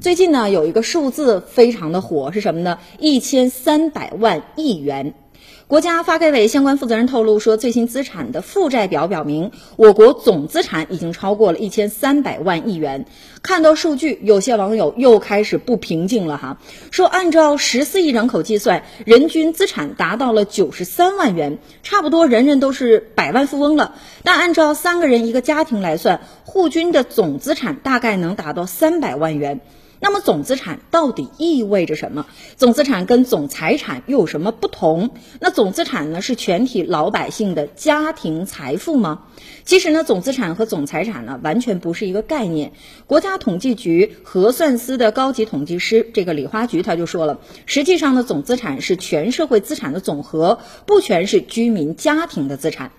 最近呢，有一个数字非常的火，是什么呢？一千三百万亿元。国家发改委相关负责人透露说，最新资产的负债表表明，我国总资产已经超过了一千三百万亿元。看到数据，有些网友又开始不平静了哈，说按照十四亿人口计算，人均资产达到了九十三万元，差不多人人都是百万富翁了。但按照三个人一个家庭来算，户均的总资产大概能达到三百万元。那么总资产到底意味着什么？总资产跟总财产又有什么不同？那总资产呢是全体老百姓的家庭财富吗？其实呢，总资产和总财产呢完全不是一个概念。国家统计局核算司的高级统计师这个李花菊他就说了，实际上呢，总资产是全社会资产的总和，不全是居民家庭的资产。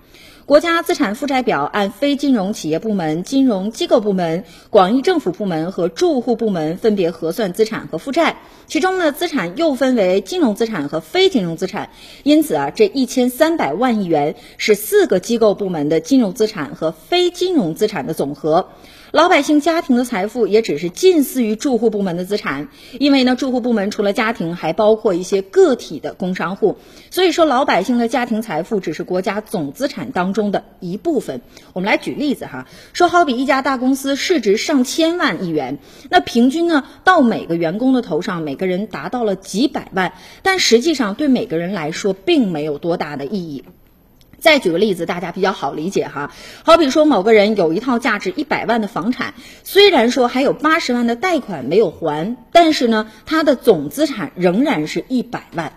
国家资产负债表按非金融企业部门、金融机构部门、广义政府部门和住户部门分别核算资产和负债，其中呢，资产又分为金融资产和非金融资产。因此啊，这一千三百万亿元是四个机构部门的金融资产和非金融资产的总和。老百姓家庭的财富也只是近似于住户部门的资产，因为呢，住户部门除了家庭，还包括一些个体的工商户。所以说，老百姓的家庭财富只是国家总资产当中的一部分。我们来举例子哈，说好比一家大公司市值上千万亿元，那平均呢到每个员工的头上，每个人达到了几百万，但实际上对每个人来说并没有多大的意义。再举个例子，大家比较好理解哈。好比说，某个人有一套价值一百万的房产，虽然说还有八十万的贷款没有还，但是呢，他的总资产仍然是一百万。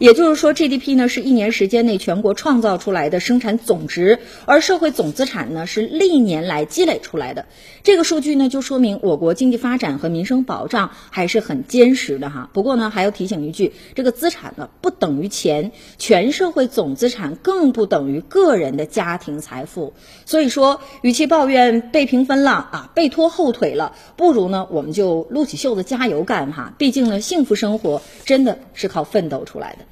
也就是说，GDP 呢是一年时间内全国创造出来的生产总值，而社会总资产呢是历年来积累出来的。这个数据呢就说明我国经济发展和民生保障还是很坚实的哈。不过呢，还要提醒一句，这个资产呢不等于钱，全社会总资产更不等于个人的家庭财富。所以说，与其抱怨被平分了啊，被拖后腿了，不如呢我们就撸起袖子加油干哈。毕竟呢，幸福生活真的是靠奋斗出来的。